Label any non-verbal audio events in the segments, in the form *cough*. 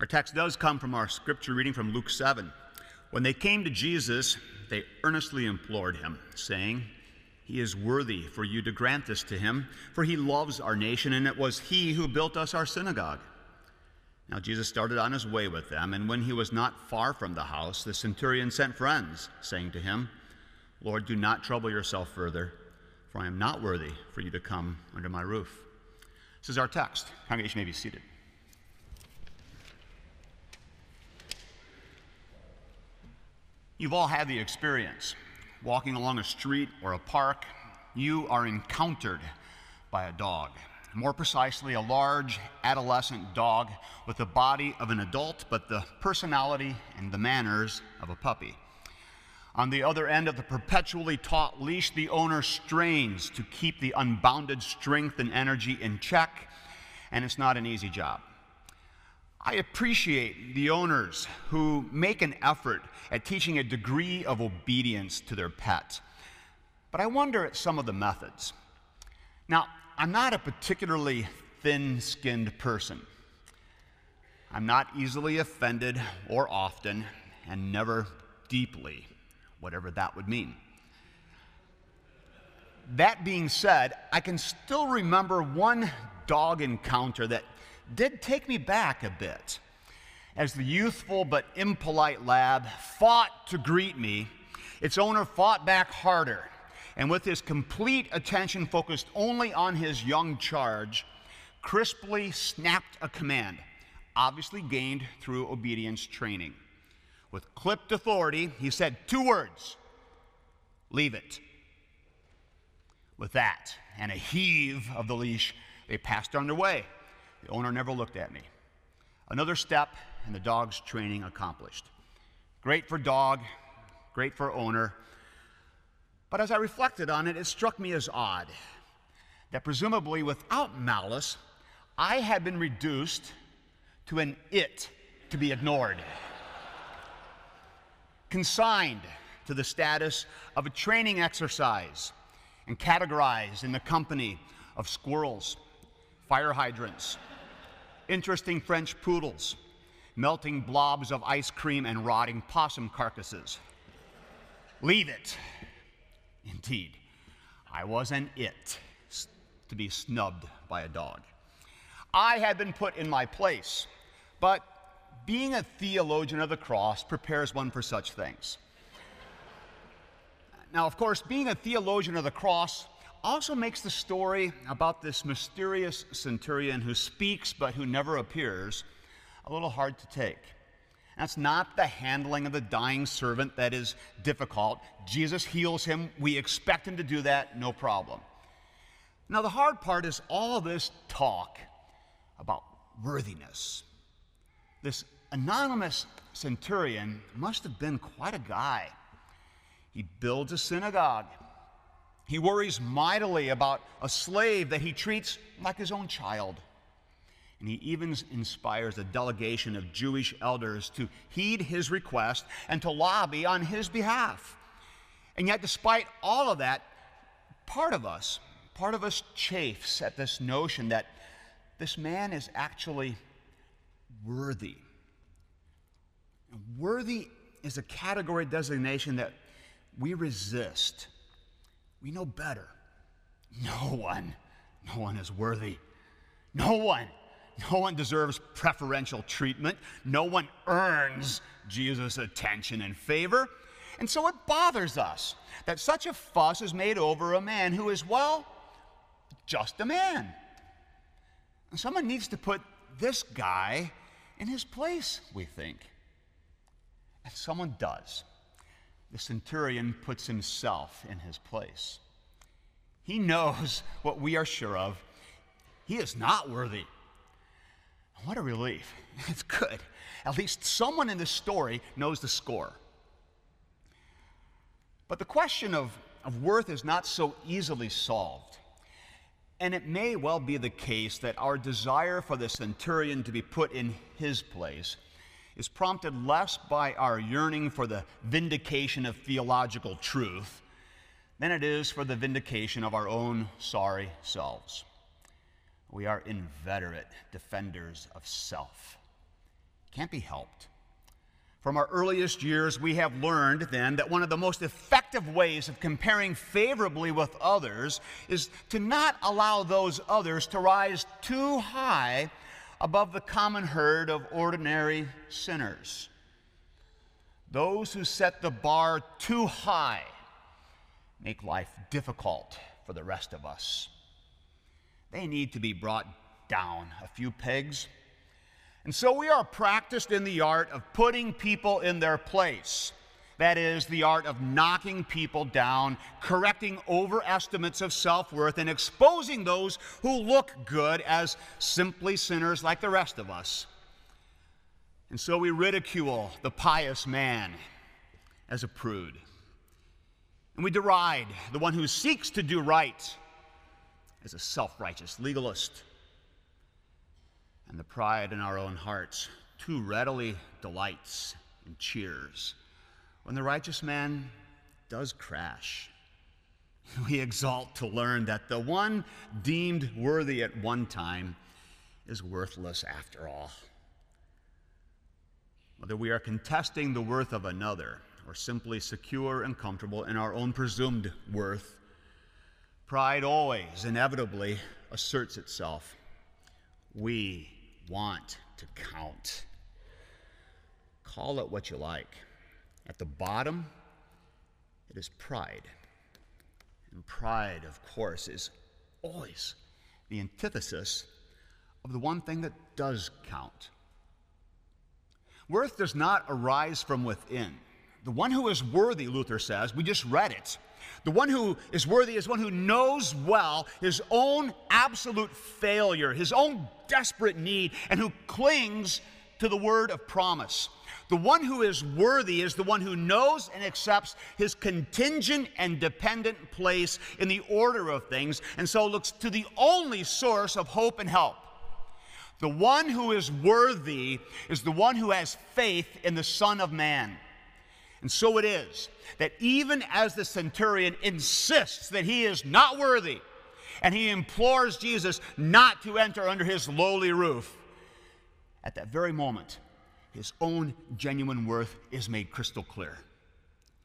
Our text does come from our scripture reading from Luke 7. When they came to Jesus, they earnestly implored him, saying, He is worthy for you to grant this to him, for he loves our nation, and it was he who built us our synagogue. Now Jesus started on his way with them, and when he was not far from the house, the centurion sent friends, saying to him, Lord, do not trouble yourself further, for I am not worthy for you to come under my roof. This is our text. Congregation may be seated. You've all had the experience. Walking along a street or a park, you are encountered by a dog. More precisely, a large adolescent dog with the body of an adult, but the personality and the manners of a puppy. On the other end of the perpetually taut leash, the owner strains to keep the unbounded strength and energy in check, and it's not an easy job. I appreciate the owners who make an effort at teaching a degree of obedience to their pet, but I wonder at some of the methods. Now, I'm not a particularly thin skinned person. I'm not easily offended or often, and never deeply, whatever that would mean. That being said, I can still remember one dog encounter that did take me back a bit. As the youthful but impolite lab fought to greet me, its owner fought back harder, and with his complete attention focused only on his young charge, crisply snapped a command, obviously gained through obedience training. With clipped authority, he said two words leave it. With that and a heave of the leash, they passed on their way. The owner never looked at me. Another step in the dog's training accomplished. Great for dog, great for owner. But as I reflected on it, it struck me as odd that presumably without malice, I had been reduced to an it to be ignored, consigned to the status of a training exercise, and categorized in the company of squirrels, fire hydrants, interesting French poodles, melting blobs of ice cream, and rotting possum carcasses. Leave it. Indeed, I was an it to be snubbed by a dog. I had been put in my place, but being a theologian of the cross prepares one for such things. Now, of course, being a theologian of the cross also makes the story about this mysterious centurion who speaks but who never appears a little hard to take. That's not the handling of the dying servant that is difficult. Jesus heals him. We expect him to do that, no problem. Now, the hard part is all this talk about worthiness. This anonymous centurion must have been quite a guy. He builds a synagogue. He worries mightily about a slave that he treats like his own child. And he even inspires a delegation of Jewish elders to heed his request and to lobby on his behalf. And yet, despite all of that, part of us, part of us chafes at this notion that this man is actually worthy. Worthy is a category designation that we resist we know better. No one, no one is worthy. No one, no one deserves preferential treatment. No one earns Jesus' attention and favor. And so it bothers us that such a fuss is made over a man who is, well, just a man. And someone needs to put this guy in his place, we think. And someone does the centurion puts himself in his place. He knows *laughs* what we are sure of. He is not worthy. What a relief. *laughs* It's good. At least someone in this story knows the score. But the question of, of worth is not so easily solved. And it may well be the case that our desire for the centurion to be put in his place is prompted less by our yearning for the vindication of theological truth than it is for the vindication of our own sorry selves. We are inveterate defenders of self, can't be helped. From our earliest years, we have learned then that one of the most effective ways of comparing favorably with others is to not allow those others to rise too high above the common herd of ordinary sinners. Those who set the bar too high make life difficult for the rest of us. They need to be brought down a few pegs. And so we are practiced in the art of putting people in their place. That is, the art of knocking people down, correcting overestimates of self worth, and exposing those who look good as simply sinners like the rest of us. And so we ridicule the pious man as a prude. And we deride the one who seeks to do right as a self righteous legalist. And the pride in our own hearts too readily delights and cheers when the righteous man does crash. *laughs* We exalt to learn that the one deemed worthy at one time is worthless after all. Whether we are contesting the worth of another or simply secure and comfortable in our own presumed worth, pride always inevitably asserts itself. We want to count. Call it what you like. At the bottom, it is pride. And pride, of course, is always the antithesis of the one thing that does count. Worth does not arise from within. The one who is worthy, Luther says, we just read it. The one who is worthy is one who knows well his own absolute failure, his own desperate need, and who clings to the word of promise. The one who is worthy is the one who knows and accepts his contingent and dependent place in the order of things, and so looks to the only source of hope and help. The one who is worthy is the one who has faith in the Son of Man. And so it is that even as the centurion insists that he is not worthy, and he implores Jesus not to enter under his lowly roof, at that very moment, his own genuine worth is made crystal clear.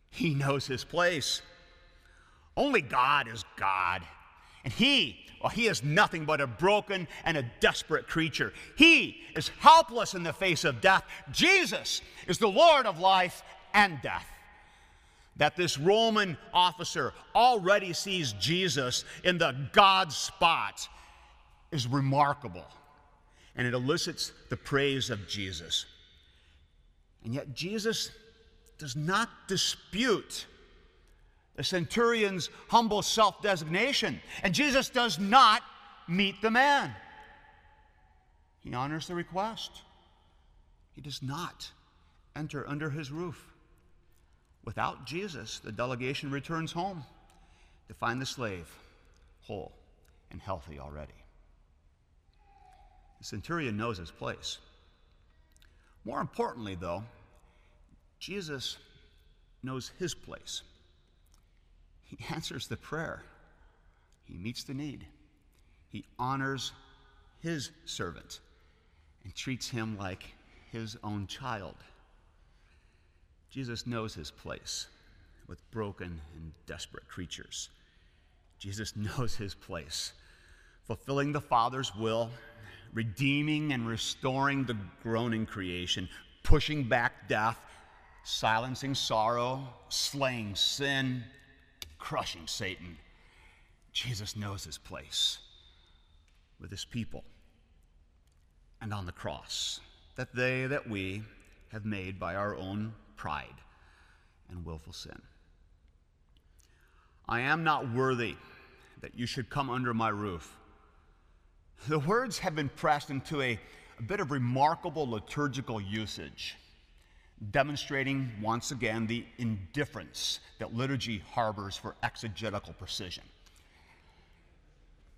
He knows his place. Only God is God. And he, well, he is nothing but a broken and a desperate creature. He is helpless in the face of death. Jesus is the Lord of life and death. That this Roman officer already sees Jesus in the God spot is remarkable. And it elicits the praise of Jesus. And yet, Jesus does not dispute the centurion's humble self designation. And Jesus does not meet the man. He honors the request. He does not enter under his roof. Without Jesus, the delegation returns home to find the slave whole and healthy already. The centurion knows his place. More importantly, though, Jesus knows his place. He *laughs* answers the prayer, he meets the need, he honors his servant and treats him like his own child. Jesus knows his place with broken and desperate creatures. Jesus *laughs* knows his place, fulfilling the Father's will, redeeming and restoring the groaning creation, pushing back death, silencing sorrow, slaying sin, crushing Satan. Jesus knows his place with his people and on the cross that they, that we, have made by our own pride and willful sin. I am not worthy that you should come under my roof. The words have been pressed into a, a bit of remarkable liturgical usage, demonstrating once again the indifference that liturgy harbors for exegetical precision.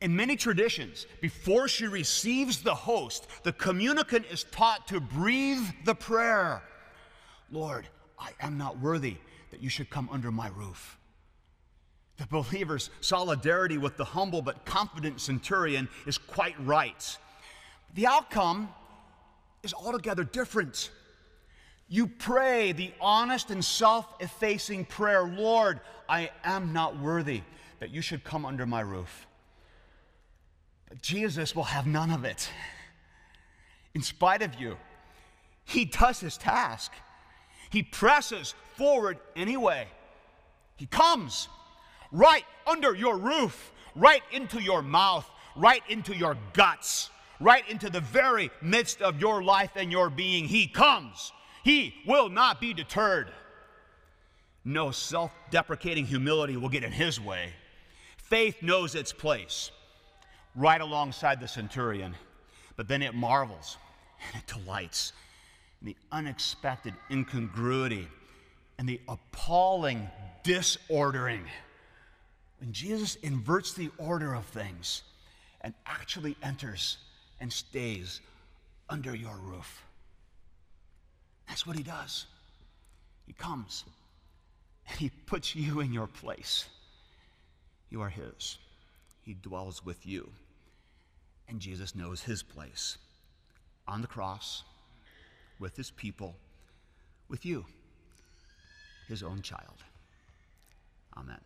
In many traditions, before she receives the host, the communicant is taught to breathe the prayer Lord, I am not worthy that you should come under my roof. The believer's solidarity with the humble but confident centurion is quite right. The outcome is altogether different. You pray the honest and self effacing prayer Lord, I am not worthy that you should come under my roof. But Jesus will have none of it. In spite of you, he does his task. He presses forward anyway. He comes right under your roof, right into your mouth, right into your guts, right into the very midst of your life and your being. He comes. He will not be deterred. No self deprecating humility will get in his way. Faith knows its place right alongside the centurion, but then it marvels and it delights in the unexpected incongruity and the appalling disordering. When Jesus inverts the order of things and actually enters and stays under your roof. That's what he does. He comes and he puts you in your place. You are his. He dwells with you. And Jesus knows his place on the cross with his people, with you, his own child. Amen.